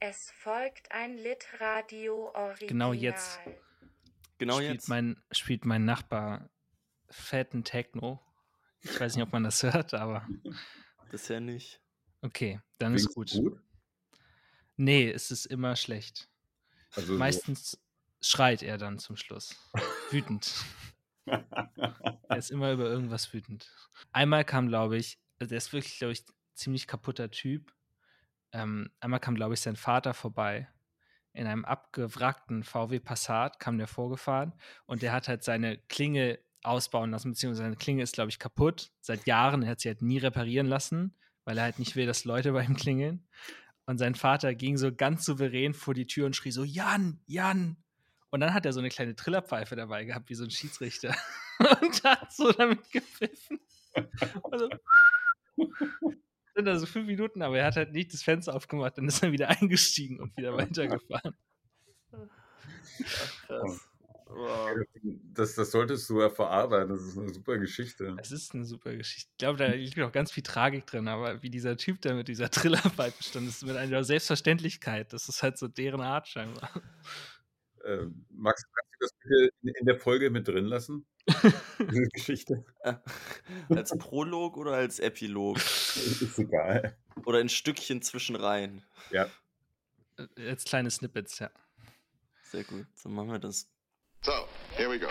Es folgt ein Litradio Original. Genau jetzt. Genau spielt jetzt. Mein, spielt mein Nachbar fetten Techno. Ich weiß nicht, ob man das hört, aber Bisher nicht. okay, dann ist Klingt's gut. Nee, es ist immer schlecht. Also so- Meistens schreit er dann zum Schluss. Wütend. Er ist immer über irgendwas wütend. Einmal kam, glaube ich, also er ist wirklich, glaube ich, ziemlich kaputter Typ. Ähm, einmal kam, glaube ich, sein Vater vorbei. In einem abgewrackten VW Passat kam der vorgefahren und der hat halt seine Klinge ausbauen lassen, beziehungsweise seine Klinge ist, glaube ich, kaputt. Seit Jahren. Er hat sie halt nie reparieren lassen, weil er halt nicht will, dass Leute bei ihm klingeln. Und sein Vater ging so ganz souverän vor die Tür und schrie so: Jan, Jan! Und dann hat er so eine kleine Trillerpfeife dabei gehabt, wie so ein Schiedsrichter. und hat so damit gepfiffen. Also, sind da so fünf Minuten, aber er hat halt nicht das Fenster aufgemacht, dann ist er wieder eingestiegen und wieder weitergefahren. Krass. Wow. Das, das solltest du ja verarbeiten. Das ist eine super Geschichte. Es ist eine super Geschichte. Ich glaube, da liegt auch ganz viel Tragik drin, aber wie dieser Typ da mit dieser Trillerpfeife stand, ist mit einer Selbstverständlichkeit. Das ist halt so deren Art scheinbar. Ähm, Max, kannst du das bitte in, in der Folge mit drin lassen? Diese Geschichte. Als Prolog oder als Epilog? Ist egal. Oder in Stückchen zwischen rein? Ja. Äh, Als kleine Snippets, ja. Sehr gut. So machen wir das. So, here we go.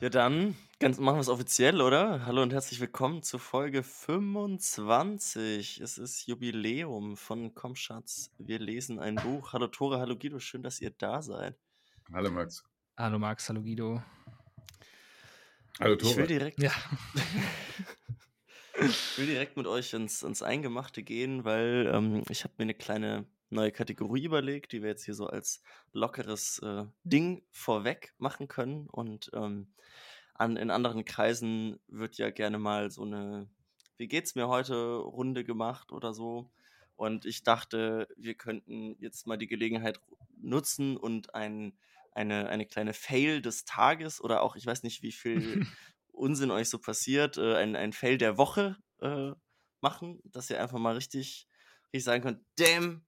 Ja, dann ganz, machen wir es offiziell, oder? Hallo und herzlich willkommen zur Folge 25. Es ist Jubiläum von Komm Schatz, wir lesen ein Buch. Hallo Tore, hallo Guido, schön, dass ihr da seid. Hallo Max. Hallo Max, hallo Guido. Hallo Ich will Tore. direkt, Ja. ich will direkt mit euch ins, ins Eingemachte gehen, weil ähm, ich habe mir eine kleine neue Kategorie überlegt, die wir jetzt hier so als lockeres äh, Ding vorweg machen können. Und ähm, an, in anderen Kreisen wird ja gerne mal so eine Wie geht's mir heute Runde gemacht oder so. Und ich dachte, wir könnten jetzt mal die Gelegenheit nutzen und ein, eine, eine kleine Fail des Tages oder auch, ich weiß nicht, wie viel Unsinn euch so passiert, äh, ein, ein Fail der Woche äh, machen, dass ihr einfach mal richtig, richtig sagen könnt, damn,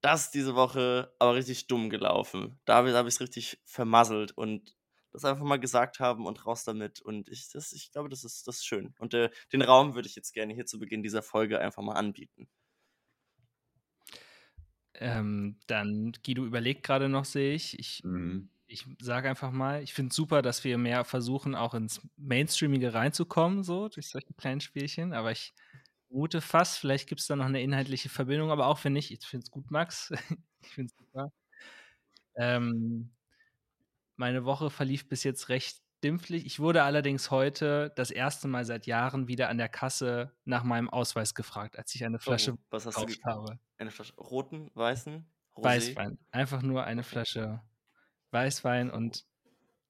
das ist diese Woche aber richtig dumm gelaufen. Da habe hab ich es richtig vermasselt und das einfach mal gesagt haben und raus damit. Und ich, das, ich glaube, das ist, das ist schön. Und äh, den Raum würde ich jetzt gerne hier zu Beginn dieser Folge einfach mal anbieten. Ähm, dann, Guido überlegt gerade noch, sehe ich. Ich, Mhm. ich sage einfach mal, ich finde es super, dass wir mehr versuchen, auch ins Mainstreamige reinzukommen, so durch solche kleinen Spielchen. Aber ich vermute fast, vielleicht gibt es da noch eine inhaltliche Verbindung, aber auch wenn nicht, ich finde es gut, Max. ich finde es super. Ähm, meine Woche verlief bis jetzt recht dimpflich. Ich wurde allerdings heute das erste Mal seit Jahren wieder an der Kasse nach meinem Ausweis gefragt, als ich eine Flasche Oh, was hast du habe. Eine Flasche roten, weißen, Rosé? Weißwein. Einfach nur eine Flasche Weißwein und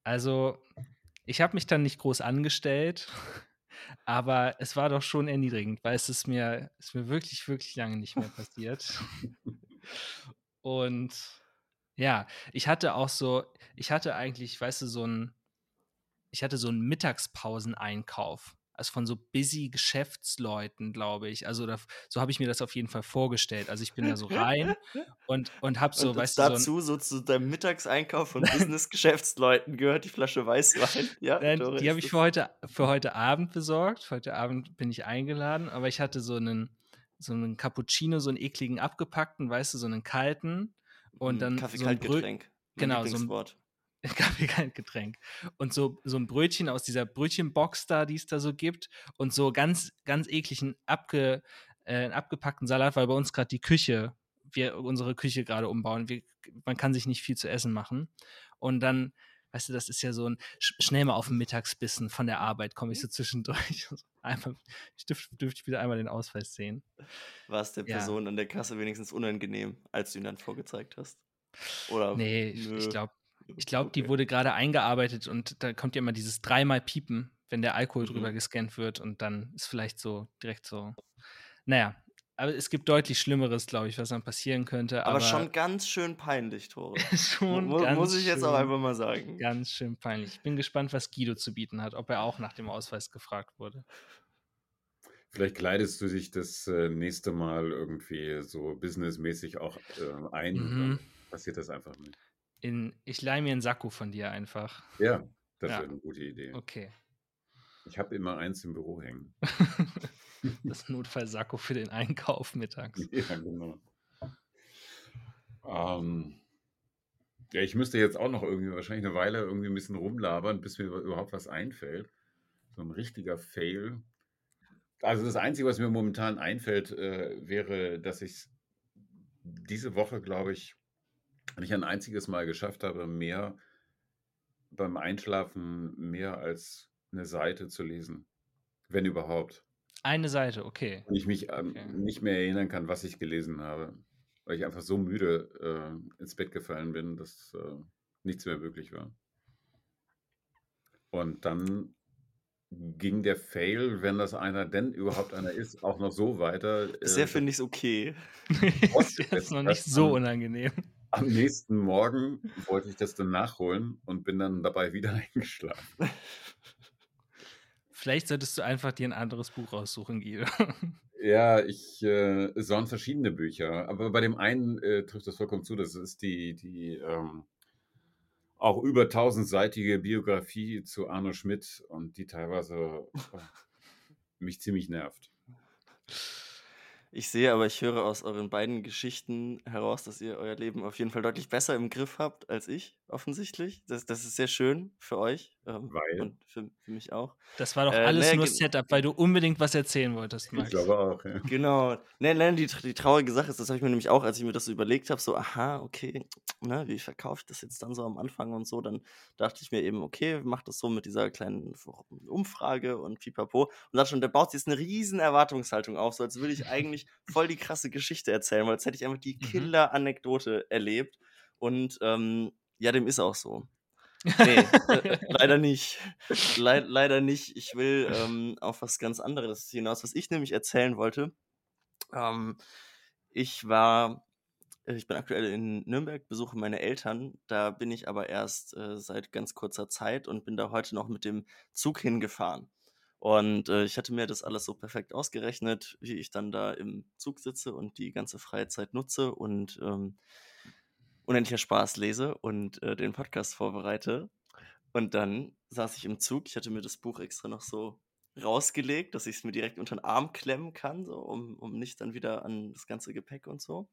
also ich habe mich dann nicht groß angestellt, aber es war doch schon erniedrigend, weil es ist mir, ist mir wirklich, wirklich lange nicht mehr passiert. Und ja, ich hatte auch so, ich hatte eigentlich, weißt du, so ein, ich hatte so einen Mittagspauseneinkauf. Also von so busy Geschäftsleuten, glaube ich. Also da, so habe ich mir das auf jeden Fall vorgestellt. Also ich bin da so rein und, und habe so, und weißt du, so ein, dazu so zu deinem Mittagseinkauf von Business-Geschäftsleuten gehört die Flasche Weißwein. Ja, Nein, die habe ich für heute, für heute Abend besorgt. Für heute Abend bin ich eingeladen, aber ich hatte so einen, so einen Cappuccino, so einen ekligen abgepackten, weißt du, so einen kalten und Mm, dann so ein Brö Genau, so ein- Lieblingswort. Kaffeegetränk. Und so, so ein Brötchen aus dieser Brötchenbox da, die es da so gibt. Und so ganz, ganz ekligen abge, äh, abgepackten Salat, weil bei uns gerade die Küche, wir unsere Küche gerade umbauen. Wir, man kann sich nicht viel zu essen machen. Und dann, weißt du, das ist ja so ein sch schnell mal auf den Mittagsbissen von der Arbeit, komme ich so zwischendurch. Einmal, ich dürfte, ich wieder einmal den Ausweis sehen. War es der Ja. Person an der Kasse wenigstens unangenehm, als du ihn dann vorgezeigt hast? Oder? Nee, nö. ich glaube, Ich glaube, die Okay. wurde gerade eingearbeitet und da kommt ja immer dieses dreimal Piepen, wenn der Alkohol Mhm. drüber gescannt wird und dann ist vielleicht so direkt so. Naja, Aber es gibt deutlich Schlimmeres, glaube ich, was dann passieren könnte. Aber, Aber, schon ganz schön peinlich, Tore. schon Mu- ganz muss ich jetzt auch schön- einfach mal sagen. Ganz schön peinlich. Ich bin gespannt, was Guido zu bieten hat, ob er auch nach dem Ausweis gefragt wurde. Vielleicht kleidest du dich das äh, nächste Mal irgendwie so businessmäßig auch äh, ein. und Mhm. Dann passiert das einfach nicht. In, ich leihe mir einen Sakko von dir einfach. Ja, das Ja. wäre eine gute Idee. Okay. Ich habe immer eins im Büro hängen. das Notfallsakko für den Einkauf mittags. Ja, genau. Ähm, ja, ich müsste jetzt auch noch irgendwie wahrscheinlich eine Weile irgendwie ein bisschen rumlabern, bis mir überhaupt was einfällt. So ein richtiger Fail. Also das Einzige, was mir momentan einfällt, äh, wäre, dass ich diese Woche, glaube ich, nicht ein einziges Mal geschafft habe, mehr beim Einschlafen mehr als eine Seite zu lesen. Wenn überhaupt. Eine Seite, okay. Und ich mich ähm, Okay. nicht mehr erinnern kann, was ich gelesen habe. Weil ich einfach so müde äh, ins Bett gefallen bin, dass äh, nichts mehr möglich war. Und dann ging der Fail, wenn das einer denn überhaupt einer ist, auch noch so weiter. Bisher äh, finde ich es okay. das ist noch nicht so unangenehm. Am nächsten Morgen wollte ich das dann nachholen und bin dann dabei wieder eingeschlafen. Vielleicht solltest du einfach dir ein anderes Buch raussuchen, Guido. Ja, ich, äh, es waren verschiedene Bücher, aber bei dem einen äh, trifft das vollkommen zu. Das ist die, die ähm, auch über tausendseitige Biografie zu Arno Schmidt und die teilweise äh, mich ziemlich nervt. Ich sehe aber, ich höre aus euren beiden Geschichten heraus, dass ihr euer Leben auf jeden Fall deutlich besser im Griff habt als ich, offensichtlich. Das, das ist sehr schön für euch ähm, Weil? und für, für mich auch. Das war doch Äh, alles naja, nur Setup, weil du unbedingt was erzählen wolltest, Ich Max. glaube auch, ja. Genau. Nein, nein, die, die traurige Sache ist, das habe ich mir nämlich auch, als ich mir das so überlegt habe, so, aha, okay, ne, wie verkaufe ich das jetzt dann so am Anfang und so, dann dachte ich mir eben, okay, mach das so mit dieser kleinen Umfrage und pipapo. Und dann schon, da baut sich jetzt eine riesen Erwartungshaltung auf, so als würde ich eigentlich voll die krasse Geschichte erzählen, weil jetzt hätte ich einfach die Mhm. Killer-Anekdote erlebt. Und ähm, ja, dem ist auch so. Nee, äh, leider nicht. Lei- leider nicht. Ich will ähm, auf was ganz anderes hinaus, was ich nämlich erzählen wollte. Ähm, ich war, äh, ich bin aktuell in Nürnberg, besuche meine Eltern. Da bin ich aber erst äh, seit ganz kurzer Zeit und bin da heute noch mit dem Zug hingefahren. Und äh, ich hatte mir das alles so perfekt ausgerechnet, wie ich dann da im Zug sitze und die ganze freie Zeit nutze und ähm, unendlicher Spaß lese und äh, den Podcast vorbereite. Und dann saß ich im Zug. Ich hatte mir das Buch extra noch so rausgelegt, dass ich es mir direkt unter den Arm klemmen kann, so, um, um nicht dann wieder an das ganze Gepäck und so.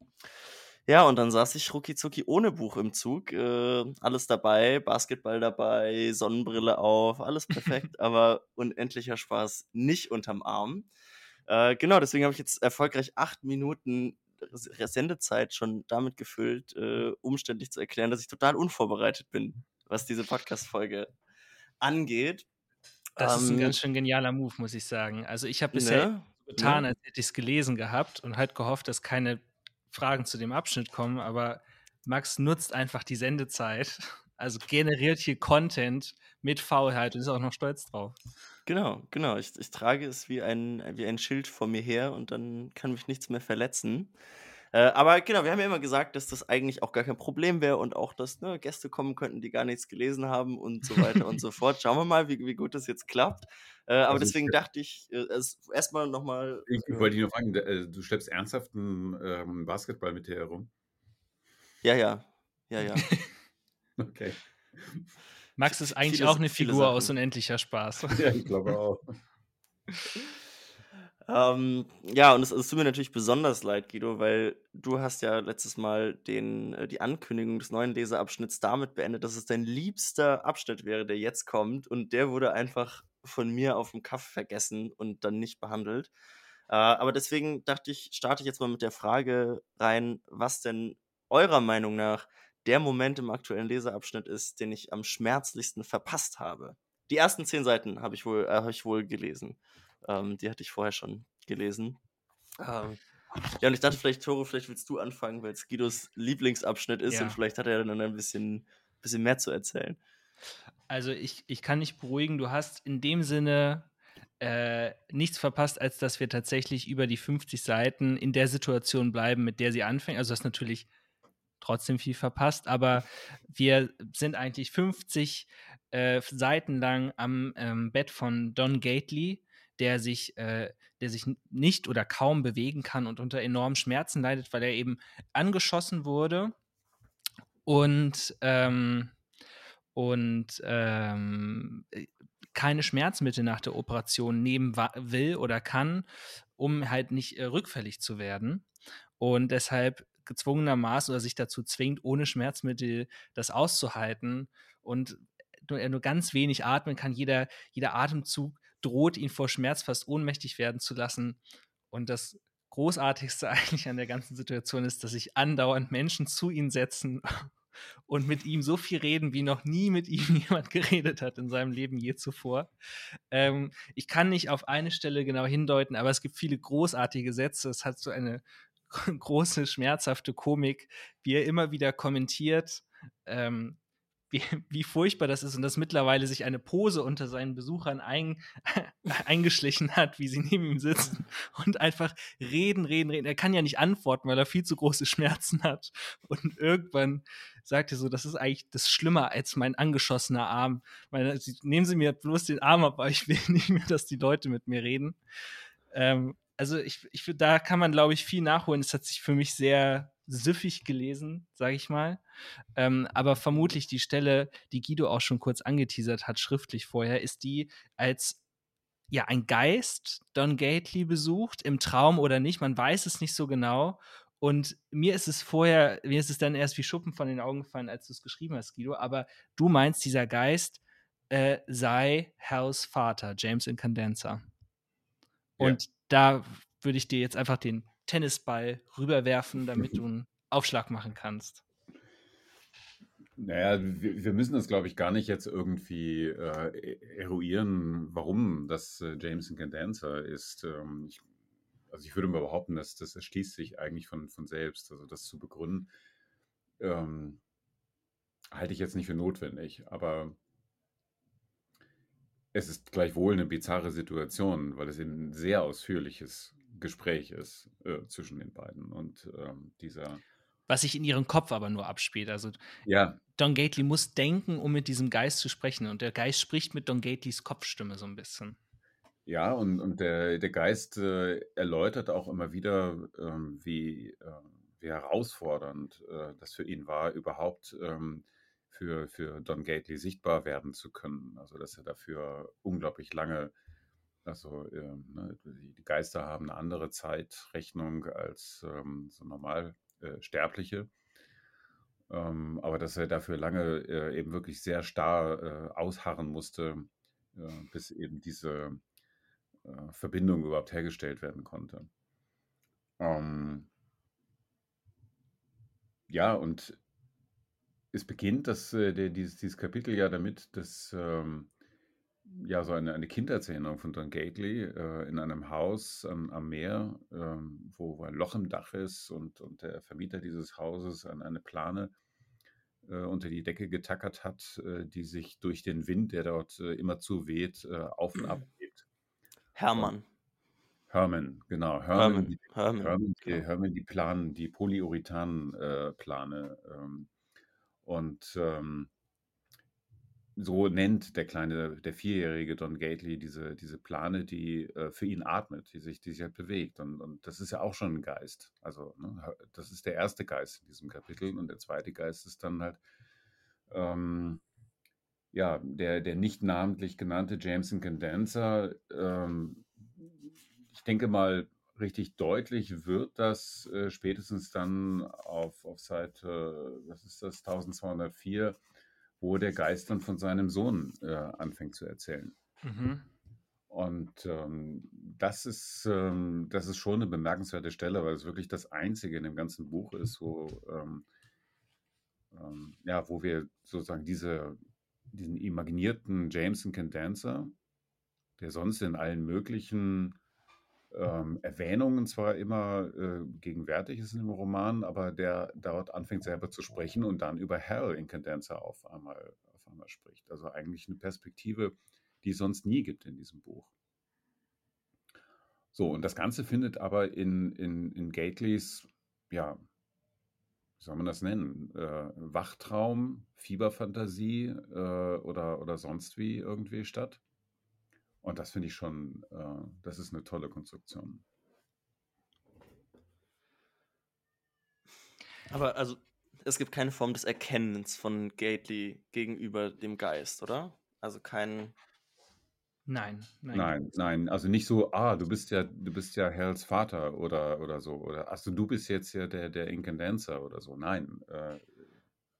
Ja, und dann saß ich rucki zucki ohne Buch im Zug. Äh, alles dabei, Basketball dabei, Sonnenbrille auf, alles perfekt, aber unendlicher Spaß nicht unterm Arm. Äh, genau, deswegen habe ich jetzt erfolgreich acht Minuten Sendezeit schon damit gefüllt, äh, umständlich zu erklären, dass ich total unvorbereitet bin, was diese Podcast-Folge angeht. Das ist ein Ähm, ganz schön genialer Move, muss ich sagen. Also ich habe bisher ne? so getan, Ne? als hätte ich es gelesen gehabt und halt gehofft, dass keine Fragen zu dem Abschnitt kommen, aber Max nutzt einfach die Sendezeit, also generiert hier Content mit Faulheit und ist auch noch stolz drauf. Genau, genau. Ich, ich trage es wie ein, wie ein Schild vor mir her und dann kann mich nichts mehr verletzen. Äh, aber genau, wir haben ja immer gesagt, dass das eigentlich auch gar kein Problem wäre und auch, dass ne, Gäste kommen könnten, die gar nichts gelesen haben und so weiter und so fort. Schauen wir mal, wie, wie gut das jetzt klappt. Äh, aber Also ich- deswegen dachte ich, äh, erstmal nochmal. Ich, ich wollte dich nur fragen, äh, du schleppst ernsthaft einen ähm, Basketball mit dir herum? Ja, ja. Ja, ja. Okay. Max ist eigentlich Viele- auch eine Figur aus unendlicher Spaß. Ja, ich glaube auch. Ähm, ja, und es, es tut mir natürlich besonders leid, Guido, weil du hast ja letztes Mal den, äh, die Ankündigung des neuen Leseabschnitts damit beendet, dass es dein liebster Abschnitt wäre, der jetzt kommt. Und der wurde einfach von mir auf dem Kaff vergessen und dann nicht behandelt. Äh, aber deswegen dachte ich, starte ich jetzt mal mit der Frage rein, was denn eurer Meinung nach der Moment im aktuellen Leseabschnitt ist, den ich am schmerzlichsten verpasst habe. Die ersten zehn Seiten habe ich wohl, äh, habe ich wohl gelesen. Ähm, die hatte ich vorher schon gelesen. Ähm, ja, und ich dachte vielleicht, Tore, vielleicht willst du anfangen, weil es Guidos Lieblingsabschnitt ist Ja. und vielleicht hat er dann ein bisschen, bisschen mehr zu erzählen. Also ich, ich kann dich beruhigen, du hast in dem Sinne äh, nichts verpasst, als dass wir tatsächlich über die 50 Seiten in der Situation bleiben, mit der sie anfängt. Also das ist natürlich trotzdem viel verpasst, aber wir sind eigentlich 50 äh, Seiten lang am ähm, Bett von Don Gately, der sich, äh, der sich nicht oder kaum bewegen kann und unter enormen Schmerzen leidet, weil er eben angeschossen wurde und ähm, und ähm, äh, keine Schmerzmittel nach der Operation nehmen will oder kann, um halt nicht äh, rückfällig zu werden. Und deshalb gezwungenermaßen oder sich dazu zwingt, ohne Schmerzmittel das auszuhalten und er nur ganz wenig atmen kann. Jeder, jeder Atemzug droht ihn vor Schmerz fast ohnmächtig werden zu lassen. Und das Großartigste eigentlich an der ganzen Situation ist, dass sich andauernd Menschen zu ihm setzen und mit ihm so viel reden, wie noch nie mit ihm jemand geredet hat in seinem Leben je zuvor. Ähm, ich kann nicht auf eine Stelle genau hindeuten, aber es gibt viele großartige Sätze. Es hat so eine große, schmerzhafte Komik, wie er immer wieder kommentiert, ähm, wie, wie furchtbar das ist und dass mittlerweile sich eine Pose unter seinen Besuchern ein, eingeschlichen hat, wie sie neben ihm sitzen und einfach reden, reden, reden. Er kann ja nicht antworten, weil er viel zu große Schmerzen hat. Und irgendwann sagt er so, das ist eigentlich das Schlimmer als mein angeschossener Arm. Meine, nehmen Sie mir bloß den Arm ab, aber ich will nicht mehr, dass die Leute mit mir reden. Ähm, also ich, ich da kann man, glaube ich, viel nachholen. Es hat sich für mich sehr süffig gelesen, sage ich mal. Ähm, aber vermutlich die Stelle, die Guido auch schon kurz angeteasert hat, schriftlich vorher, ist die, als ja ein Geist Don Gately besucht, im Traum oder nicht, man weiß es nicht so genau. Und mir ist es vorher, mir ist es dann erst wie Schuppen von den Augen gefallen, als du es geschrieben hast, Guido. Aber du meinst, dieser Geist äh, sei Hal's Vater, James Incandenza. Und ja. da würde ich dir jetzt einfach den Tennisball rüberwerfen, damit du einen Aufschlag machen kannst. Naja, wir, wir müssen das, glaube ich, gar nicht jetzt irgendwie äh, eruieren, warum das äh, James Incandenza ist. Ähm, ich, also ich würde mal behaupten, dass das erschließt sich eigentlich von, von selbst. Also das zu begründen, ähm, halte ich jetzt nicht für notwendig. Aber es ist gleichwohl eine bizarre Situation, weil es ein sehr ausführliches Gespräch ist äh, zwischen den beiden. Und ähm, dieser. Was sich in ihrem Kopf aber nur abspielt. Also ja. Don Gately muss denken, um mit diesem Geist zu sprechen. Und der Geist spricht mit Don Gateleys Kopfstimme so ein bisschen. Ja, und, und der, der Geist äh, erläutert auch immer wieder, ähm, wie, äh, wie herausfordernd äh, das für ihn war, überhaupt ähm, für, für Don Gately sichtbar werden zu können. Also, dass er dafür unglaublich lange also ähm, ne, die Geister haben eine andere Zeitrechnung als ähm, so normal äh, Sterbliche. Ähm, aber dass er dafür lange äh, eben wirklich sehr starr äh, ausharren musste, bis eben diese Verbindung überhaupt hergestellt werden konnte. Ähm, ja, und es beginnt das, dieses, Kapitel ja damit, dass ja, so eine, eine Kindererzählung von Don Gately äh, in einem Haus am, am Meer, ähm, wo ein Loch im Dach ist und, und der Vermieter dieses Hauses an eine Plane äh, unter die Decke getackert hat, äh, die sich durch den Wind, der dort äh, immer zu weht, äh, auf und ab hebt. Hermann. Herman, genau. Herman, Herman, die, Herman, Herman, die, genau. Herman, die Planen, die Polyurethan-Plane. ähm, und ähm, so nennt der kleine, der vierjährige Don Gately diese, diese Plane, die äh, für ihn atmet, die sich, die sich halt bewegt. Und, und das ist ja auch schon ein Geist. Also, ne, das ist der erste Geist in diesem Kapitel. Und der zweite Geist ist dann halt, ähm, ja, der, der nicht namentlich genannte Jameson Condenser. Ähm, ich denke mal, richtig deutlich wird das äh, spätestens dann auf, auf Seite, was ist das, 1204 wo der Geist dann von seinem Sohn äh, anfängt zu erzählen. Mhm. Und ähm, das, ist, ähm, das ist schon eine bemerkenswerte Stelle, weil es wirklich das Einzige in dem ganzen Buch ist, wo, ähm, ähm ja, wo wir sozusagen diese, diesen imaginierten Jameson Candancer, der sonst in allen möglichen ähm, Erwähnungen zwar immer äh, gegenwärtig ist in dem Roman, aber der dort anfängt selber zu sprechen und dann über Hell in Cadenza auf einmal, auf einmal spricht. Also eigentlich eine Perspektive, die es sonst nie gibt in diesem Buch. So, und das Ganze findet aber in, in, in Gately's, ja, wie soll man das nennen? Äh, Wachtraum, Fieberfantasie äh, oder, oder sonst wie irgendwie statt. Und das finde ich schon, äh, das ist eine tolle Konstruktion. Aber also, es gibt keine Form des Erkennens von Gately gegenüber dem Geist, oder? Also kein. Nein, nein. Nein, nein, also nicht so, ah, du bist ja, du bist ja Hells Vater oder, oder so, oder also du bist jetzt ja der, der Incandencer oder so. Nein, äh,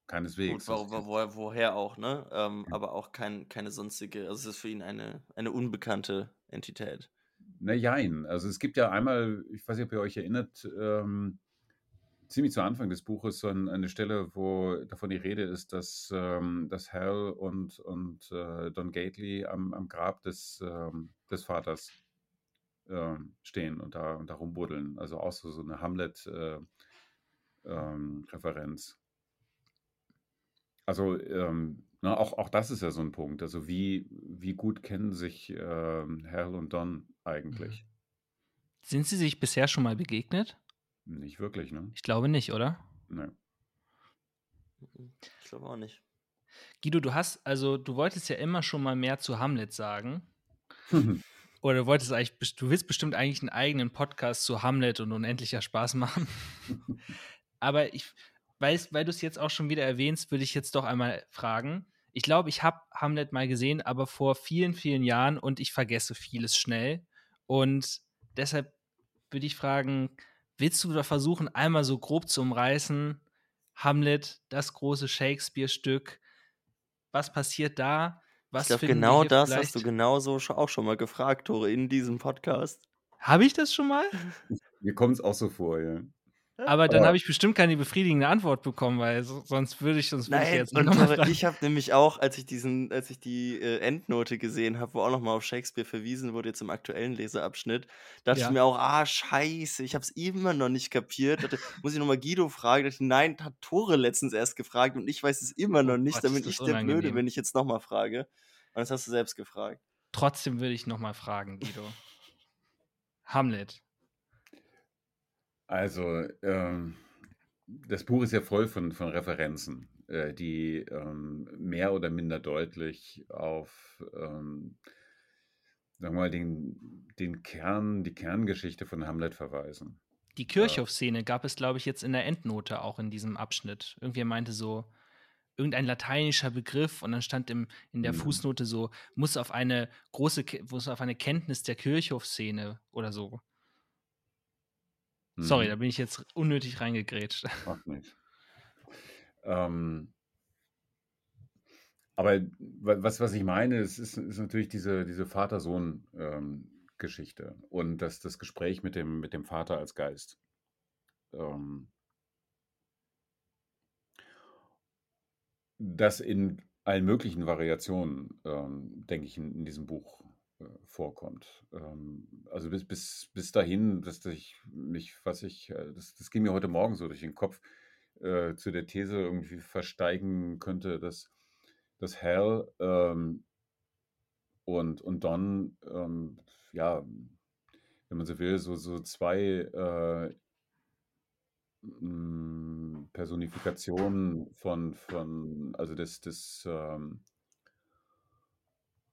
keineswegs. Gut, wo, Also, wo, wo, woher auch, ne? Ähm, aber auch kein, keine sonstige. Also es ist für ihn eine, eine unbekannte Entität. Na jein. Also es gibt ja einmal, ich weiß nicht, ob ihr euch erinnert, ähm, ziemlich zu Anfang des Buches so ein, eine Stelle, wo davon die Rede ist, dass, ähm, dass Hal und, und äh, Don Gately am, am Grab des, ähm, des Vaters ähm, stehen und da, und da rumbuddeln. Also auch so, so eine Hamlet-Referenz. Also ähm, na, auch, auch das ist ja so ein Punkt. Also wie, wie gut kennen sich ähm, Hal und Don eigentlich? Sind sie sich bisher schon mal begegnet? Nicht wirklich, ne? Ich glaube nicht, oder? Ne. Ich glaube auch nicht. Guido, du hast, also du wolltest ja immer schon mal mehr zu Hamlet sagen. Oder du wolltest eigentlich, du willst bestimmt eigentlich einen eigenen Podcast zu Hamlet und unendlicher Spaß machen. Aber ich weil du es jetzt auch schon wieder erwähnst, würde ich jetzt doch einmal fragen. Ich glaube, ich habe Hamlet mal gesehen, aber vor vielen, vielen Jahren und ich vergesse vieles schnell. Und deshalb würde ich fragen, willst du da versuchen, einmal so grob zu umreißen, Hamlet, das große Shakespeare-Stück, was passiert da? Was ich glaube, genau das hast vielleicht- du genauso auch schon mal gefragt, Tore, in diesem Podcast. Habe ich das schon mal? Mir kommt es auch so vor, ja. Aber dann Aber- habe ich bestimmt keine befriedigende Antwort bekommen, weil so, sonst würde ich, sonst würde ich Nein, jetzt und noch fragen. ich habe nämlich auch, als ich diesen, als ich die äh, Endnote gesehen habe, wo auch nochmal auf Shakespeare verwiesen wurde, jetzt im aktuellen Leseabschnitt, dachte Ja. ich mir auch, ah, scheiße, ich habe es immer noch nicht kapiert. Dachte, muss ich nochmal Guido fragen? Dachte, nein, hat Tore letztens erst gefragt und ich weiß es immer noch Oh nicht. Gott, Dann ist bin das ich der Blöde, wenn ich jetzt nochmal frage. Und das hast du selbst gefragt. Trotzdem würde ich noch mal fragen, Guido. Hamlet. Also, ähm, das Buch ist ja voll von, von Referenzen, äh, die ähm, mehr oder minder deutlich auf, ähm, sagen wir mal, den, den Kern, die Kerngeschichte von Hamlet verweisen. Die Kirchhoff-Szene gab es, glaube ich, jetzt in der Endnote auch in diesem Abschnitt. Irgendwer meinte so, irgendein lateinischer Begriff und dann stand im, in der Mhm. Fußnote so, muss auf eine große, muss auf eine Kenntnis der Kirchhoff-Szene oder so. Sorry, Mhm. da bin ich jetzt unnötig reingegrätscht. Macht nichts. Ähm, aber wa- was, was ich meine, es ist, ist natürlich diese, diese Vater-Sohn-Geschichte und das, das Gespräch mit dem, mit dem Vater als Geist. Ähm, das in allen möglichen Variationen, ähm, denke ich, in, in diesem Buch vorkommt. Ähm, also bis, bis, bis dahin, dass ich mich, was ich, äh, das, das ging mir heute Morgen so durch den Kopf, äh, zu der These irgendwie versteigen könnte, dass, dass Hal ähm, und, und Don, ähm, ja, wenn man so will, so, so zwei äh, Personifikationen von, von also des, des, ähm,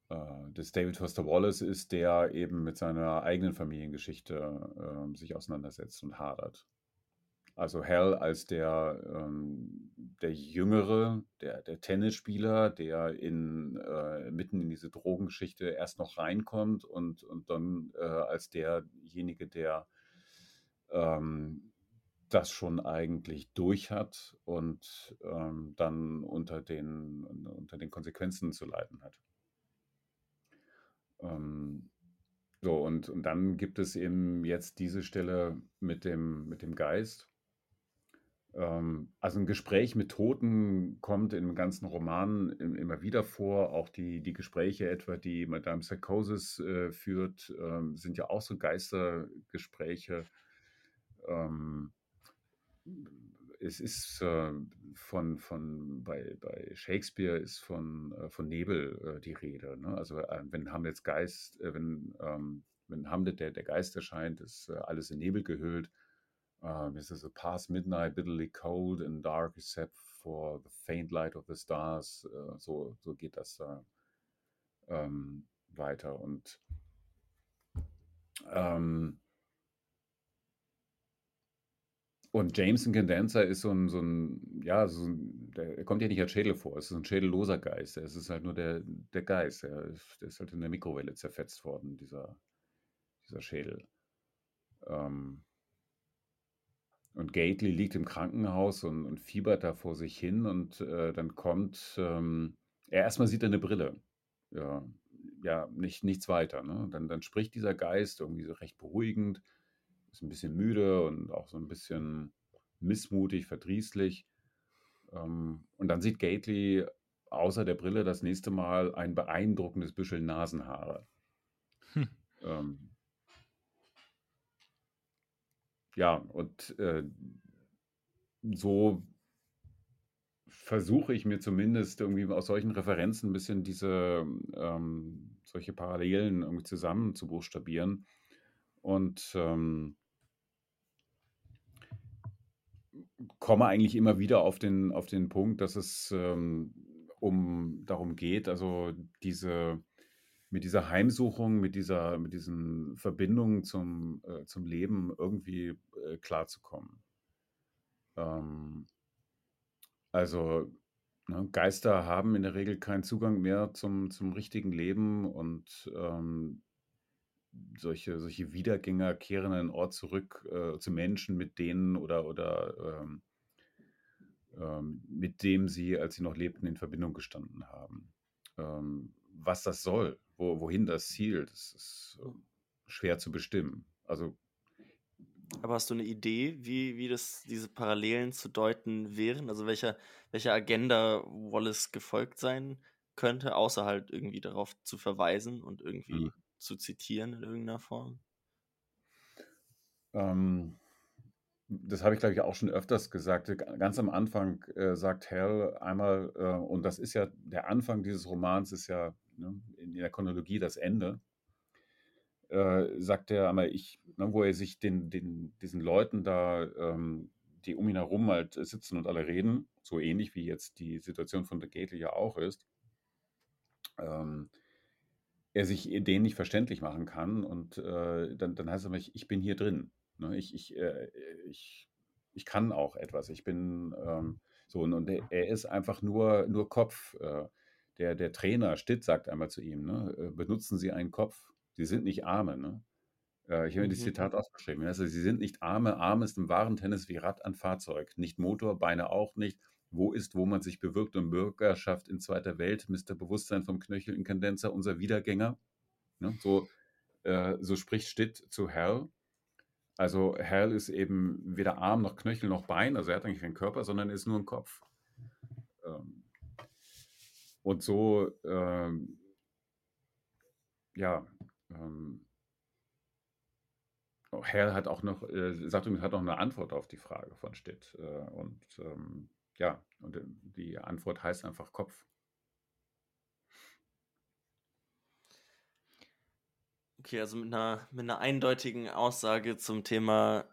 äh, des David Foster Wallace ist, der eben mit seiner eigenen Familiengeschichte ähm, sich auseinandersetzt und hadert. Also Hal als der, ähm, der Jüngere, der, der Tennisspieler, der in, äh, mitten in diese Drogengeschichte erst noch reinkommt und, und dann äh, als derjenige, der ähm, das schon eigentlich durch hat und ähm, dann unter den, unter den Konsequenzen zu leiden hat. Ähm, so, und, und dann gibt es eben jetzt diese Stelle mit dem, mit dem Geist. Ähm, also ein Gespräch mit Toten kommt im ganzen Roman im- immer wieder vor. Auch die, die Gespräche etwa, die Madame Psychosis äh, führt, ähm, sind ja auch so Geistergespräche. Ähm, es ist äh, von, von bei, bei Shakespeare ist von, äh, von Nebel äh, die Rede. Ne? Also äh, wenn Hamlets Geist, äh, wenn, ähm, wenn Hamlet der, der Geist erscheint, ist äh, alles in Nebel gehüllt. Um, es ist so past midnight, bitterly cold and dark, except for the faint light of the stars. So, so geht das da ähm, weiter. Und ähm, und Jameson Condenser ist so ein, so ein ja, so ein, der kommt ja nicht als Schädel vor, es ist ein schädelloser Geist. Es ist halt nur der, der Geist. Der ist, der ist halt in der Mikrowelle zerfetzt worden, dieser, dieser Schädel. Ähm, und Gately liegt im Krankenhaus und, und fiebert da vor sich hin und äh, dann kommt, ähm, er erstmal sieht er eine Brille. Ja, ja nicht, nichts weiter. Ne? Dann, dann spricht dieser Geist irgendwie so recht beruhigend, ist ein bisschen müde und auch so ein bisschen missmutig, verdrießlich. Ähm, und dann sieht Gately außer der Brille das nächste Mal ein beeindruckendes Büschel Nasenhaare. Hm. Ähm, ja, und äh, so versuche ich mir zumindest irgendwie aus solchen Referenzen ein bisschen diese ähm, solche Parallelen irgendwie zusammen zu buchstabieren. Und ähm, komme eigentlich immer wieder auf den, auf den Punkt, dass es ähm, um darum geht, also diese mit dieser Heimsuchung, mit dieser, mit diesen Verbindungen zum, äh, zum Leben irgendwie äh, klarzukommen. Ähm, also ne, Geister haben in der Regel keinen Zugang mehr zum, zum richtigen Leben und ähm, solche, solche Wiedergänger kehren an einen Ort zurück äh, zu Menschen, mit denen oder, oder ähm, ähm, mit dem sie, als sie noch lebten, in Verbindung gestanden haben. Ähm, was das soll, wo, wohin das zielt, das ist äh, schwer zu bestimmen. Also aber hast du eine Idee, wie, wie das, diese Parallelen zu deuten wären? Also welcher, welcher Agenda Wallace gefolgt sein könnte, außer halt irgendwie darauf zu verweisen und irgendwie mhm. Zu zitieren in irgendeiner Form? Ähm, das habe ich, glaube ich, auch schon öfters gesagt. Ganz am Anfang äh, sagt Hell einmal, äh, und das ist ja der Anfang dieses Romans, ist ja ne, in der Chronologie das Ende, äh, sagt er einmal, ich, ne, wo er sich den, den, diesen Leuten da, ähm, die um ihn herum halt sitzen und alle reden, so ähnlich wie jetzt die Situation von The Gately ja auch ist, ähm, er sich denen nicht verständlich machen kann und äh, dann, dann heißt es immer, ich, bin hier drin. Ne? Ich, ich, äh, ich, ich kann auch etwas. Ich bin ähm, so und er ist einfach nur, nur Kopf. Äh, der, der Trainer Stitt sagt einmal zu ihm, ne, äh, benutzen Sie einen Kopf. Sie sind nicht Arme. Ne? Äh, ich habe mir das mhm. Zitat ausgeschrieben. Also, Sie sind nicht Arme. Arm ist im wahren Tennis wie Rad an Fahrzeug. Nicht Motor, Beine auch nicht. Wo ist, wo man sich bewirkt und Bürgerschaft in zweiter Welt, Mr. Bewusstsein vom Knöchel in Kondenser, unser Wiedergänger. Ne? So, äh, so spricht Stitt zu Hal. Also Hal ist eben weder Arm noch Knöchel noch Bein, also er hat eigentlich keinen Körper, sondern ist nur ein Kopf. Ähm, und so, ähm, ja, ähm, Hal hat auch noch, äh, sagt hat noch eine Antwort auf die Frage von Stitt. Äh, und ähm, ja, und äh, die Antwort heißt einfach Kopf. Okay, also mit einer, mit einer eindeutigen Aussage zum Thema,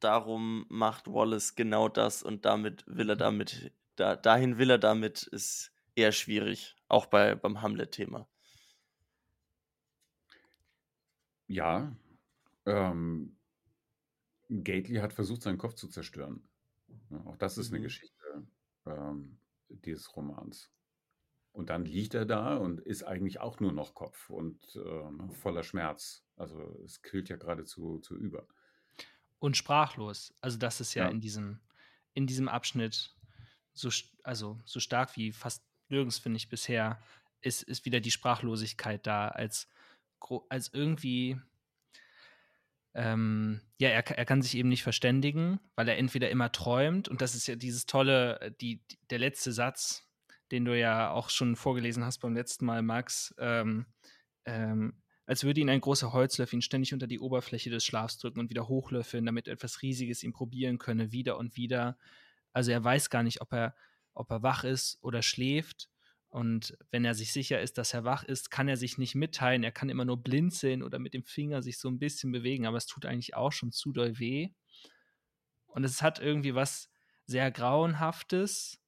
darum macht Wallace genau das und damit will er damit, da, dahin will er damit, ist eher schwierig, auch bei, beim Hamlet-Thema. Ja, ähm, Gately hat versucht, seinen Kopf zu zerstören. Auch das ist mhm. eine Geschichte ähm, dieses Romans. Und dann liegt er da und ist eigentlich auch nur noch Kopf und äh, voller Schmerz. Also es quillt ja geradezu zu über. Und sprachlos. Also das ist ja, ja, in diesem in diesem Abschnitt so also so stark wie fast nirgends finde ich bisher ist ist wieder die Sprachlosigkeit da als als irgendwie ähm, ja, er, er kann sich eben nicht verständigen, weil er entweder immer träumt und das ist ja dieses tolle, äh, die, der letzte Satz, den du ja auch schon vorgelesen hast beim letzten Mal, Max, ähm, ähm, als würde ihn ein großer Holzlöffel ihn ständig unter die Oberfläche des Schlafs drücken und wieder hochlöffeln, damit etwas Riesiges ihn probieren könne, wieder und wieder. Also er weiß gar nicht, ob er, ob er wach ist oder schläft. Und wenn er sich sicher ist, dass er wach ist, kann er sich nicht mitteilen. Er kann immer nur blinzeln oder mit dem Finger sich so ein bisschen bewegen, aber es tut eigentlich auch schon zu doll weh. Und es hat irgendwie was sehr Grauenhaftes,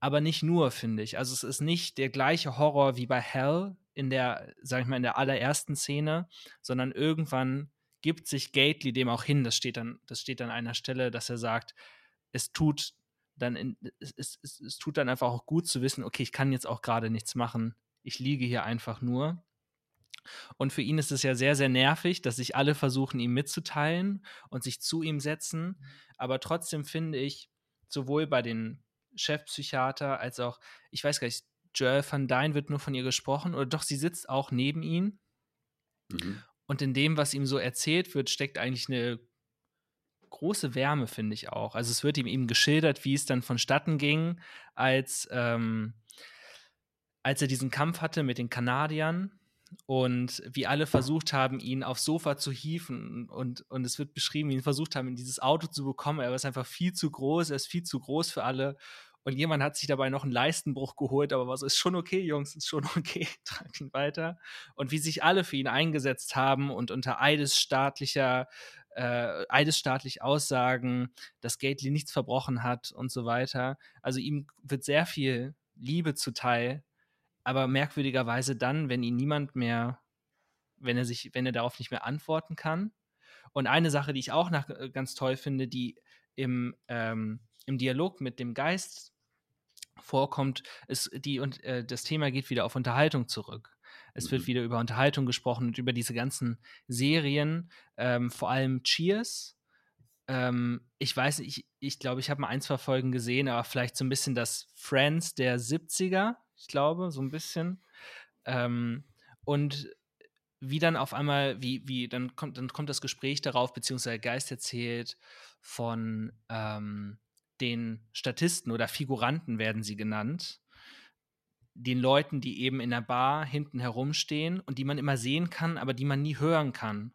aber nicht nur, finde ich. Also es ist nicht der gleiche Horror wie bei Hell in der, sag ich mal, in der allerersten Szene, sondern irgendwann gibt sich Gately dem auch hin. Das steht dann, das steht an einer Stelle, dass er sagt, es tut dann in, es, es, es, es tut dann einfach auch gut zu wissen, okay, ich kann jetzt auch gerade nichts machen. Ich liege hier einfach nur. Und für ihn ist es ja sehr, sehr nervig, dass sich alle versuchen, ihm mitzuteilen und sich zu ihm setzen. Aber trotzdem finde ich, sowohl bei den Chefpsychiater als auch, ich weiß gar nicht, Joel van Dyne wird nur von ihr gesprochen, oder doch, sie sitzt auch neben ihm. Mhm. Und in dem, was ihm so erzählt wird, steckt eigentlich eine große Wärme, finde ich auch. Also es wird ihm eben geschildert, wie es dann vonstatten ging, als, ähm, als er diesen Kampf hatte mit den Kanadiern und wie alle versucht haben, ihn aufs Sofa zu hieven und, und es wird beschrieben, wie ihn versucht haben, in dieses Auto zu bekommen. Er ist einfach viel zu groß, er ist viel zu groß für alle und jemand hat sich dabei noch einen Leistenbruch geholt, aber war so, ist schon okay, Jungs, ist schon okay, tragt ihn weiter. Und wie sich alle für ihn eingesetzt haben und unter eidesstaatlicher, äh, eidesstaatlich Aussagen, dass Gately nichts verbrochen hat und so weiter. Also ihm wird sehr viel Liebe zuteil, aber merkwürdigerweise dann, wenn ihn niemand mehr, wenn er sich, wenn er darauf nicht mehr antworten kann. Und eine Sache, die ich auch nach, äh, ganz toll finde, die im, ähm, im Dialog mit dem Geist vorkommt, ist die und äh, das Thema geht wieder auf Unterhaltung zurück. Es wird Mhm. wieder über Unterhaltung gesprochen und über diese ganzen Serien, ähm, vor allem Cheers. Ähm, ich weiß nicht, ich, ich glaube, ich habe mal ein, zwei Folgen gesehen, aber vielleicht so ein bisschen das Friends der 70er, ich glaube, so ein bisschen. Ähm, und wie dann auf einmal, wie, wie, dann kommt, dann kommt das Gespräch darauf, beziehungsweise Geist erzählt von ähm, den Statisten oder Figuranten werden sie genannt, den Leuten, die eben in der Bar hinten herumstehen und die man immer sehen kann, aber die man nie hören kann.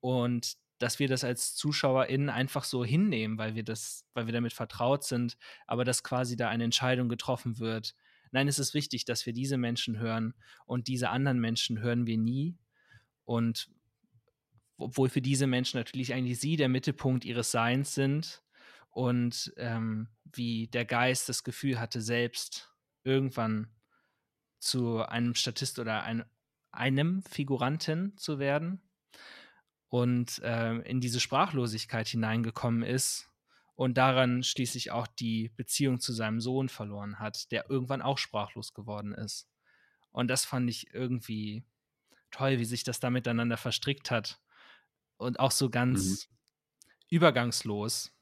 Und dass wir das als ZuschauerInnen einfach so hinnehmen, weil wir das, weil wir damit vertraut sind, aber dass quasi da eine Entscheidung getroffen wird. Nein, es ist wichtig, dass wir diese Menschen hören und diese anderen Menschen hören wir nie. Und obwohl für diese Menschen natürlich eigentlich sie der Mittelpunkt ihres Seins sind und ähm, wie der Geist das Gefühl hatte, selbst irgendwann zu einem Statist oder ein, einem Figuranten zu werden und ähm, in diese Sprachlosigkeit hineingekommen ist und daran schließlich auch die Beziehung zu seinem Sohn verloren hat, der irgendwann auch sprachlos geworden ist. Und das fand ich irgendwie toll, wie sich das da miteinander verstrickt hat und auch so ganz übergangslos.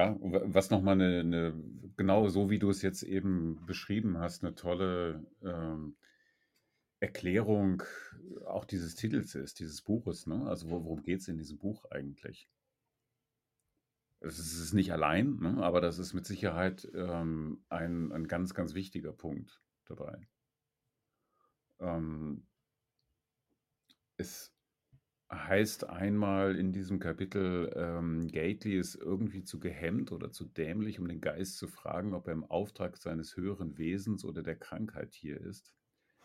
Ja, was nochmal eine, eine, genau so wie du es jetzt eben beschrieben hast, eine tolle ähm, Erklärung auch dieses Titels ist, dieses Buches. Ne? Also wo, worum geht es in diesem Buch eigentlich? Es ist es ist nicht allein, ne? aber das ist mit Sicherheit ähm, ein, ein ganz, ganz wichtiger Punkt dabei. Ähm, es heißt einmal in diesem Kapitel, ähm, Gately ist irgendwie zu gehemmt oder zu dämlich, um den Geist zu fragen, ob er im Auftrag seines höheren Wesens oder der Krankheit hier ist.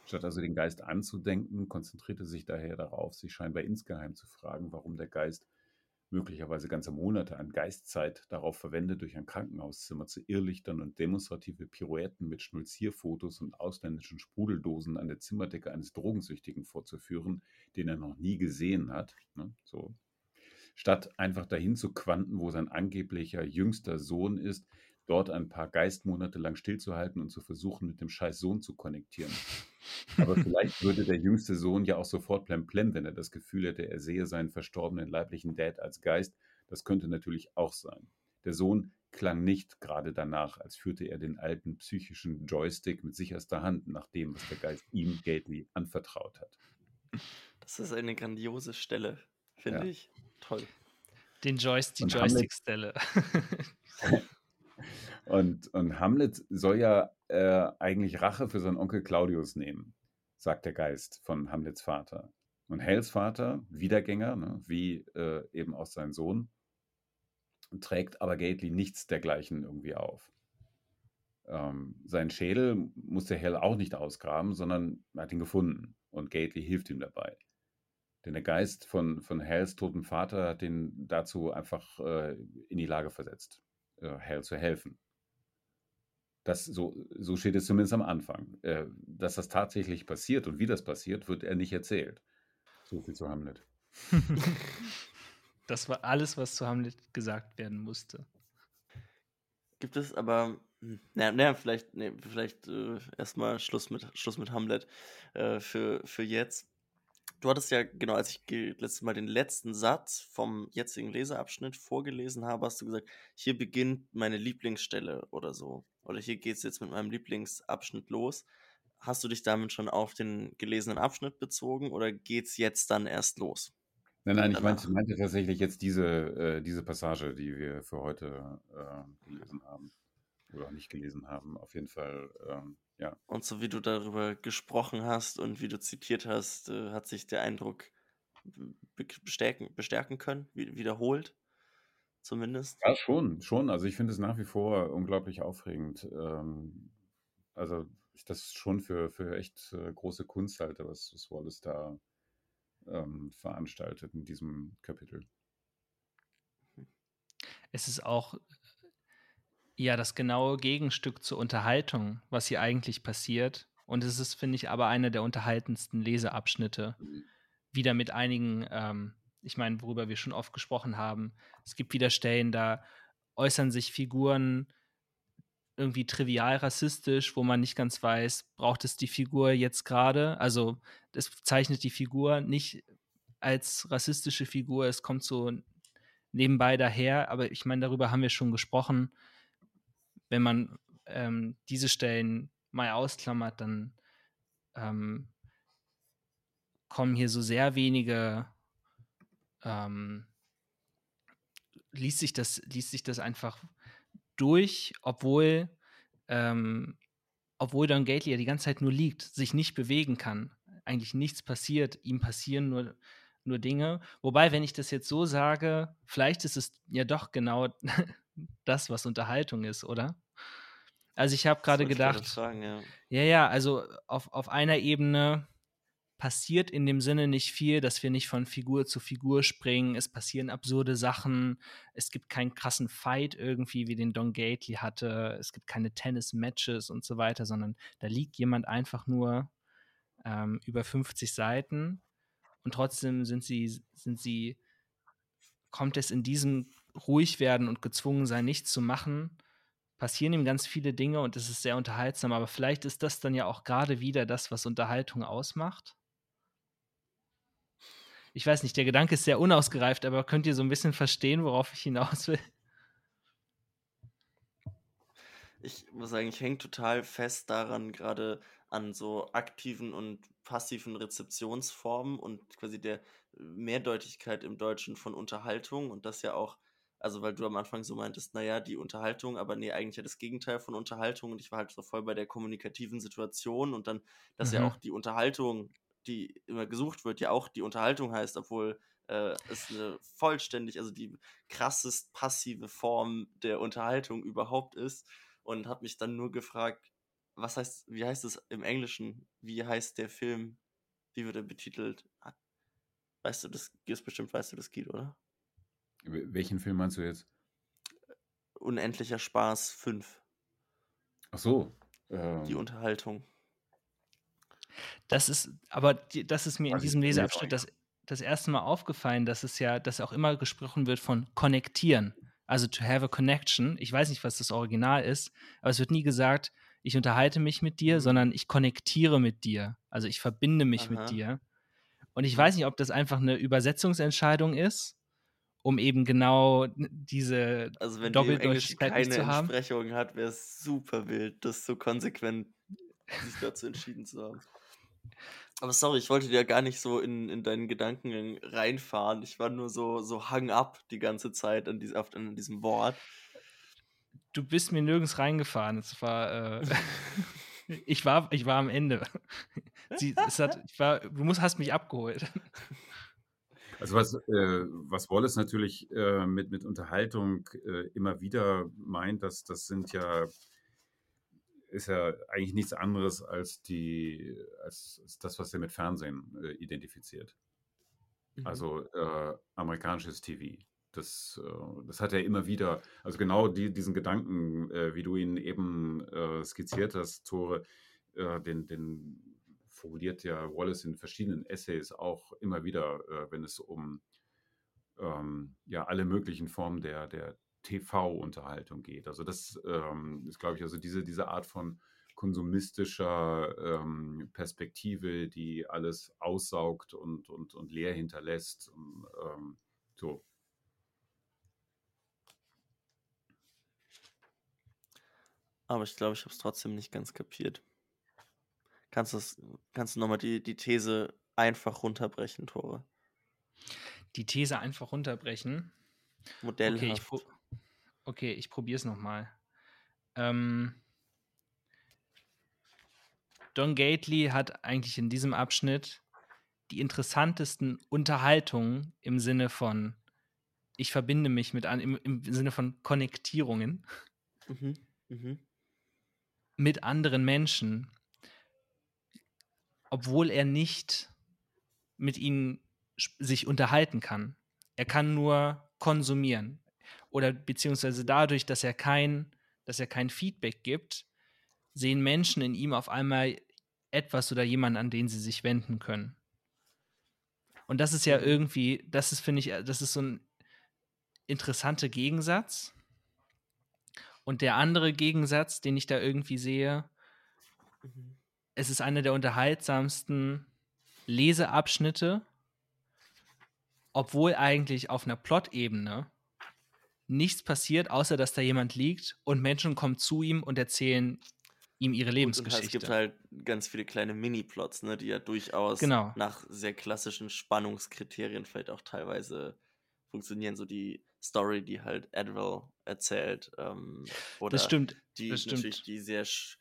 Statt also den Geist anzudenken, konzentrierte sich daher darauf, sich scheinbar insgeheim zu fragen, warum der Geist möglicherweise ganze Monate an Geistzeit darauf verwendet, durch ein Krankenhauszimmer zu irrlichtern und demonstrative Pirouetten mit Schnulzierfotos und ausländischen Sprudeldosen an der Zimmerdecke eines Drogensüchtigen vorzuführen, den er noch nie gesehen hat. Ne? So. Statt einfach dahin zu quanten, wo sein angeblicher jüngster Sohn ist, dort ein paar Geistmonate lang stillzuhalten und zu versuchen, mit dem scheiß Sohn zu konnektieren. Aber vielleicht würde der jüngste Sohn ja auch sofort plemplem, wenn er das Gefühl hätte, er sehe seinen verstorbenen leiblichen Dad als Geist. Das könnte natürlich auch sein. Der Sohn klang nicht gerade danach, als führte er den alten psychischen Joystick mit sicherster Hand nach dem, was der Geist ihm, Gately, anvertraut hat. Das ist eine grandiose Stelle, finde Ja. ich. Toll. Den Joyst die Joystick-Stelle. Und, und Hamlet soll ja äh, eigentlich Rache für seinen Onkel Claudius nehmen, sagt der Geist von Hamlets Vater. Und Hells Vater, Wiedergänger, ne, wie äh, eben auch sein Sohn, trägt aber Gately nichts dergleichen irgendwie auf. Ähm, seinen Schädel musste Hell auch nicht ausgraben, sondern er hat ihn gefunden und Gately hilft ihm dabei. Denn der Geist von, von Hells toten Vater hat ihn dazu einfach äh, in die Lage versetzt, äh, Hell zu helfen. Das, so, so steht es zumindest am Anfang. Äh, dass das tatsächlich passiert und wie das passiert, wird er nicht erzählt. So viel zu Hamlet. das war alles, was zu Hamlet gesagt werden musste. Gibt es aber, hm, naja, na, vielleicht, nee, vielleicht äh, erstmal Schluss mit, Schluss mit Hamlet äh, für, für jetzt. Du hattest ja, genau, als ich letztes Mal den letzten Satz vom jetzigen Leseabschnitt vorgelesen habe, hast du gesagt, hier beginnt meine Lieblingsstelle oder so. Oder hier geht es jetzt mit meinem Lieblingsabschnitt los. Hast du dich damit schon auf den gelesenen Abschnitt bezogen oder geht es jetzt dann erst los? Nein, nein, ich meinte, meinte tatsächlich jetzt diese, äh, diese Passage, die wir für heute äh, gelesen haben. Oder nicht gelesen haben, auf jeden Fall, ähm, ja. Und so wie du darüber gesprochen hast und wie du zitiert hast, äh, hat sich der Eindruck bestärken, bestärken können, wiederholt zumindest. Ja, schon, schon. Also ich finde es nach wie vor unglaublich aufregend. Ähm, also ich das schon für, für echt äh, große Kunst halte, was, was Wallace da ähm, veranstaltet in diesem Kapitel. Es ist auch ja das genaue Gegenstück zur Unterhaltung, was hier eigentlich passiert. Und es ist, finde ich, aber einer der unterhaltendsten Leseabschnitte. Wieder mit einigen, ähm, ich meine, worüber wir schon oft gesprochen haben. Es gibt wieder Stellen, da äußern sich Figuren irgendwie trivial rassistisch, wo man nicht ganz weiß, braucht es die Figur jetzt gerade? Also, es zeichnet die Figur nicht als rassistische Figur, es kommt so nebenbei daher, aber ich meine, darüber haben wir schon gesprochen. Wenn man ähm, diese Stellen mal ausklammert, dann ähm, kommen hier so sehr wenige, ähm, liest sich das, liest sich das einfach durch, obwohl, ähm, obwohl Don Gately ja die ganze Zeit nur liegt, sich nicht bewegen kann, eigentlich nichts passiert, ihm passieren nur, nur Dinge. Wobei, wenn ich das jetzt so sage, vielleicht ist es ja doch genau das, was Unterhaltung ist, oder? Also ich habe gerade gedacht, sagen, ja. ja, ja, also auf, auf einer Ebene passiert in dem Sinne nicht viel, dass wir nicht von Figur zu Figur springen. Es passieren absurde Sachen. Es gibt keinen krassen Fight irgendwie, wie den Don Gately hatte. Es gibt keine Tennis-Matches und so weiter, sondern da liegt jemand einfach nur ähm, über 50 Seiten und trotzdem sind sie, sind sie, kommt es in diesem ruhig werden und gezwungen sein, nichts zu machen, passieren ihm ganz viele Dinge und es ist sehr unterhaltsam, aber vielleicht ist das dann ja auch gerade wieder das, was Unterhaltung ausmacht ich weiß nicht, der Gedanke ist sehr unausgereift, aber könnt ihr so ein bisschen verstehen, worauf ich hinaus will? Ich muss sagen, ich hänge total fest daran, gerade an so aktiven und passiven Rezeptionsformen und quasi der Mehrdeutigkeit im Deutschen von Unterhaltung und das ja auch, also weil du am Anfang so meintest, naja, die Unterhaltung, aber nee, eigentlich ja das Gegenteil von Unterhaltung und ich war halt so voll bei der kommunikativen Situation und dann, dass mhm. ja auch die Unterhaltung die immer gesucht wird, ja auch die Unterhaltung heißt, obwohl äh, es eine vollständig, also die krassest passive Form der Unterhaltung überhaupt ist. Und habe mich dann nur gefragt, was heißt, wie heißt es im Englischen? Wie heißt der Film? Wie wird er betitelt? Weißt du, das ist bestimmt, weißt du, das geht, oder? Welchen Film meinst du jetzt? Unendlicher Spaß 5. Ach so. Ähm, die Unterhaltung. Das ist, aber die, das ist mir in diesem Leseabschnitt das, das erste Mal aufgefallen, dass es ja, dass auch immer gesprochen wird von konnektieren. Also to have a connection. Ich weiß nicht, was das Original ist, aber es wird nie gesagt, ich unterhalte mich mit dir, mhm. sondern ich konnektiere mit dir. Also ich verbinde mich Aha. mit dir. Und ich weiß nicht, ob das einfach eine Übersetzungsentscheidung ist, um eben genau diese also wenn Doppeldeutigkeit keine zu haben. Entsprechung hat, wäre es super wild, das so konsequent sich dazu entschieden zu haben. Aber sorry, ich wollte dir ja gar nicht so in, in deinen Gedanken reinfahren. Ich war nur so, so hang up die ganze Zeit an, dies, an diesem Wort. Du bist mir nirgends reingefahren. Es war, äh, ich war, ich war am Ende. Sie, hat, ich war, du musst, hast mich abgeholt. Also was, äh, was Wallace natürlich äh, mit, mit Unterhaltung äh, immer wieder meint, dass das sind ja ist ja eigentlich nichts anderes als die, als, als das, was er mit Fernsehen äh, identifiziert. Mhm. Also äh, amerikanisches TV. Das, äh, das hat er immer wieder, also genau die, diesen Gedanken, wie du ihn eben skizziert hast, Tore, den, den formuliert ja Wallace in verschiedenen Essays auch immer wieder, äh, wenn es um ähm, ja, alle möglichen Formen der, der TV-Unterhaltung geht. Also das ähm, ist, glaube ich, also diese, diese Art von konsumistischer ähm, Perspektive, die alles aussaugt und, und, und leer hinterlässt. Und, ähm, so. Aber ich glaube, ich habe es trotzdem nicht ganz kapiert. Kannst, du's- kannst du nochmal die, die These einfach runterbrechen, Tore? Die These einfach runterbrechen. Modellhaft. Okay, ich, pro okay, ich probiere es nochmal. Ähm, Don Gately hat eigentlich in diesem Abschnitt die interessantesten Unterhaltungen im Sinne von, ich verbinde mich mit, an, im, im Sinne von Konnektierungen Mhm. Mhm. mit anderen Menschen, obwohl er nicht mit ihnen sich unterhalten kann. Er kann nur konsumieren. Oder beziehungsweise dadurch, dass er kein, dass er kein Feedback gibt, sehen Menschen in ihm auf einmal etwas oder jemanden, an den sie sich wenden können. Und das ist ja Mhm. irgendwie, das ist, finde ich, äh, das ist so ein interessanter Gegensatz. Und der andere Gegensatz, den ich da irgendwie sehe, Mhm. Es ist einer der unterhaltsamsten Leseabschnitte, obwohl eigentlich auf einer Plot-Ebene nichts passiert, außer dass da jemand liegt und Menschen kommen zu ihm und erzählen ihm ihre Gut, und Lebensgeschichte. es gibt halt ganz viele kleine Mini-Plots, ne, die ja durchaus Genau. nach sehr klassischen Spannungskriterien vielleicht auch teilweise funktionieren. So die Story, die halt Adwell erzählt. Ähm, oder das stimmt. die das natürlich stimmt. die sehr sch-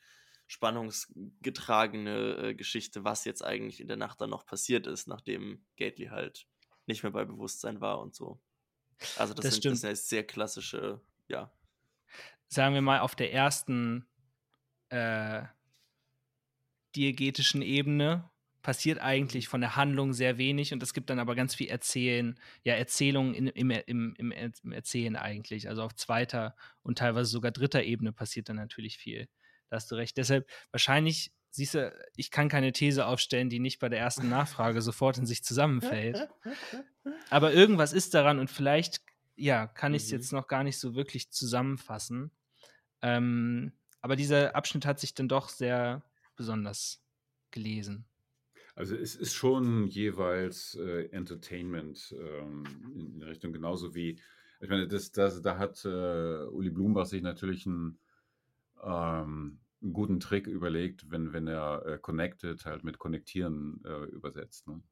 spannungsgetragene äh, Geschichte, was jetzt eigentlich in der Nacht dann noch passiert ist, nachdem Gately halt nicht mehr bei Bewusstsein war und so. Also das, Das sind, das sind sehr klassische, ja. Sagen wir mal auf der ersten äh, diegetischen Ebene passiert eigentlich von der Handlung sehr wenig und es gibt dann aber ganz viel Erzählen, ja, Erzählungen in, im, im, im, im Erzählen eigentlich. Also auf zweiter und teilweise sogar dritter Ebene passiert dann natürlich viel. Da hast du recht. Deshalb, wahrscheinlich, siehst du, ich kann keine These aufstellen, die nicht bei der ersten Nachfrage sofort in sich zusammenfällt. Aber irgendwas ist daran und vielleicht, ja, kann ich es Mhm. jetzt noch gar nicht so wirklich zusammenfassen. Ähm, aber dieser Abschnitt hat sich dann doch sehr besonders gelesen. Also es ist schon jeweils äh, Entertainment ähm, in, in Richtung genauso wie, ich meine, das, das, da hat äh, Uli Blumenbach sich natürlich einen, ähm, einen guten Trick überlegt, wenn, wenn er äh, Connected halt mit Konnektieren äh, übersetzt. Ne?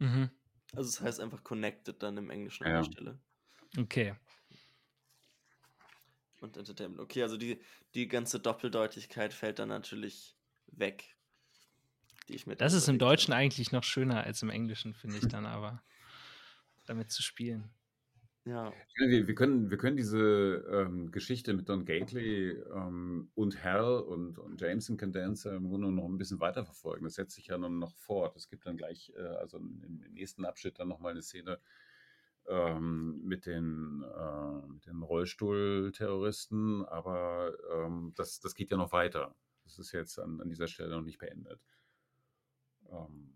Mhm. Also es heißt einfach connected dann im Englischen Ja. an der Stelle. Okay. Und Entertainment. Okay, also die, die ganze Doppeldeutigkeit fällt dann natürlich weg. Die ich mir Das ist im überlegt habe. Deutschen eigentlich noch schöner als im Englischen, finde ich dann aber, damit zu spielen. Ja, Wir, wir, können, wir können diese ähm, Geschichte mit Don Gately ähm, und Hal und, und Jameson Condenser im Grunde noch ein bisschen weiterverfolgen. Das setzt sich ja nun noch fort. Es gibt dann gleich, äh, also im, im nächsten Abschnitt dann nochmal eine Szene ähm, mit den, äh, mit den Rollstuhlterroristen, aber ähm, das, das geht ja noch weiter. Das ist jetzt an, an dieser Stelle noch nicht beendet. Ähm,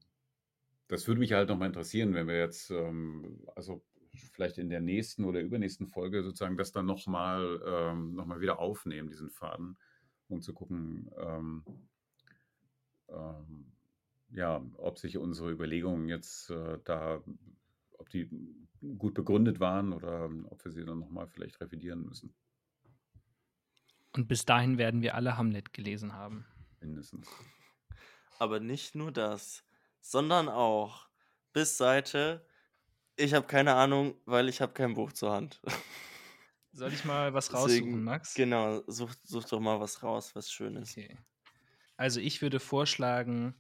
das würde mich halt nochmal interessieren, wenn wir jetzt, ähm, also vielleicht in der nächsten oder übernächsten Folge sozusagen das dann nochmal ähm, noch mal wieder aufnehmen, diesen Faden, um zu gucken, ähm, ähm, ja, ob sich unsere Überlegungen jetzt äh, da, ob die gut begründet waren oder ob wir sie dann nochmal vielleicht revidieren müssen, Und bis dahin werden wir alle Hamlet gelesen haben. mindestens. aber nicht nur das, sondern auch bis Seite, ich habe keine Ahnung, weil ich habe kein Buch zur Hand. Soll ich mal was Deswegen, raussuchen, Max? Genau, such, such doch mal was raus, was schön ist. Okay. Also ich würde vorschlagen,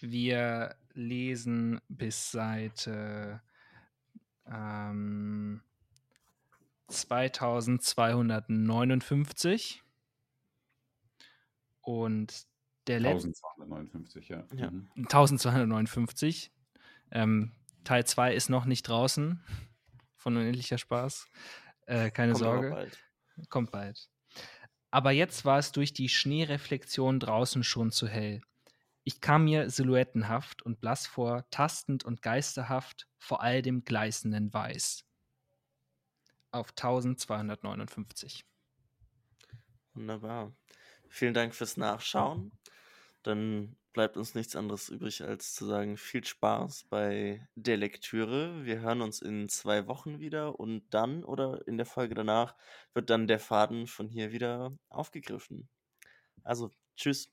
wir lesen bis Seite ähm, 2259 Und der letzte 1259, ja. Ja. Mhm. 1259. Ähm, Teil 2 ist noch nicht draußen von Unendlicher Spaß. Äh, keine Kommt Sorge. bald. Kommt bald. Aber jetzt war es durch die Schneereflexion draußen schon zu hell. Ich kam mir silhouettenhaft und blass vor, tastend und geisterhaft vor all dem gleißenden Weiß. Auf 1259. Wunderbar. Vielen Dank fürs Nachschauen. Dann bleibt uns nichts anderes übrig, als zu sagen, viel Spaß bei der Lektüre. Wir hören uns in zwei Wochen wieder und dann oder in der Folge danach wird dann der Faden von hier wieder aufgegriffen. Also, tschüss.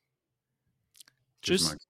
Tschüss. Max.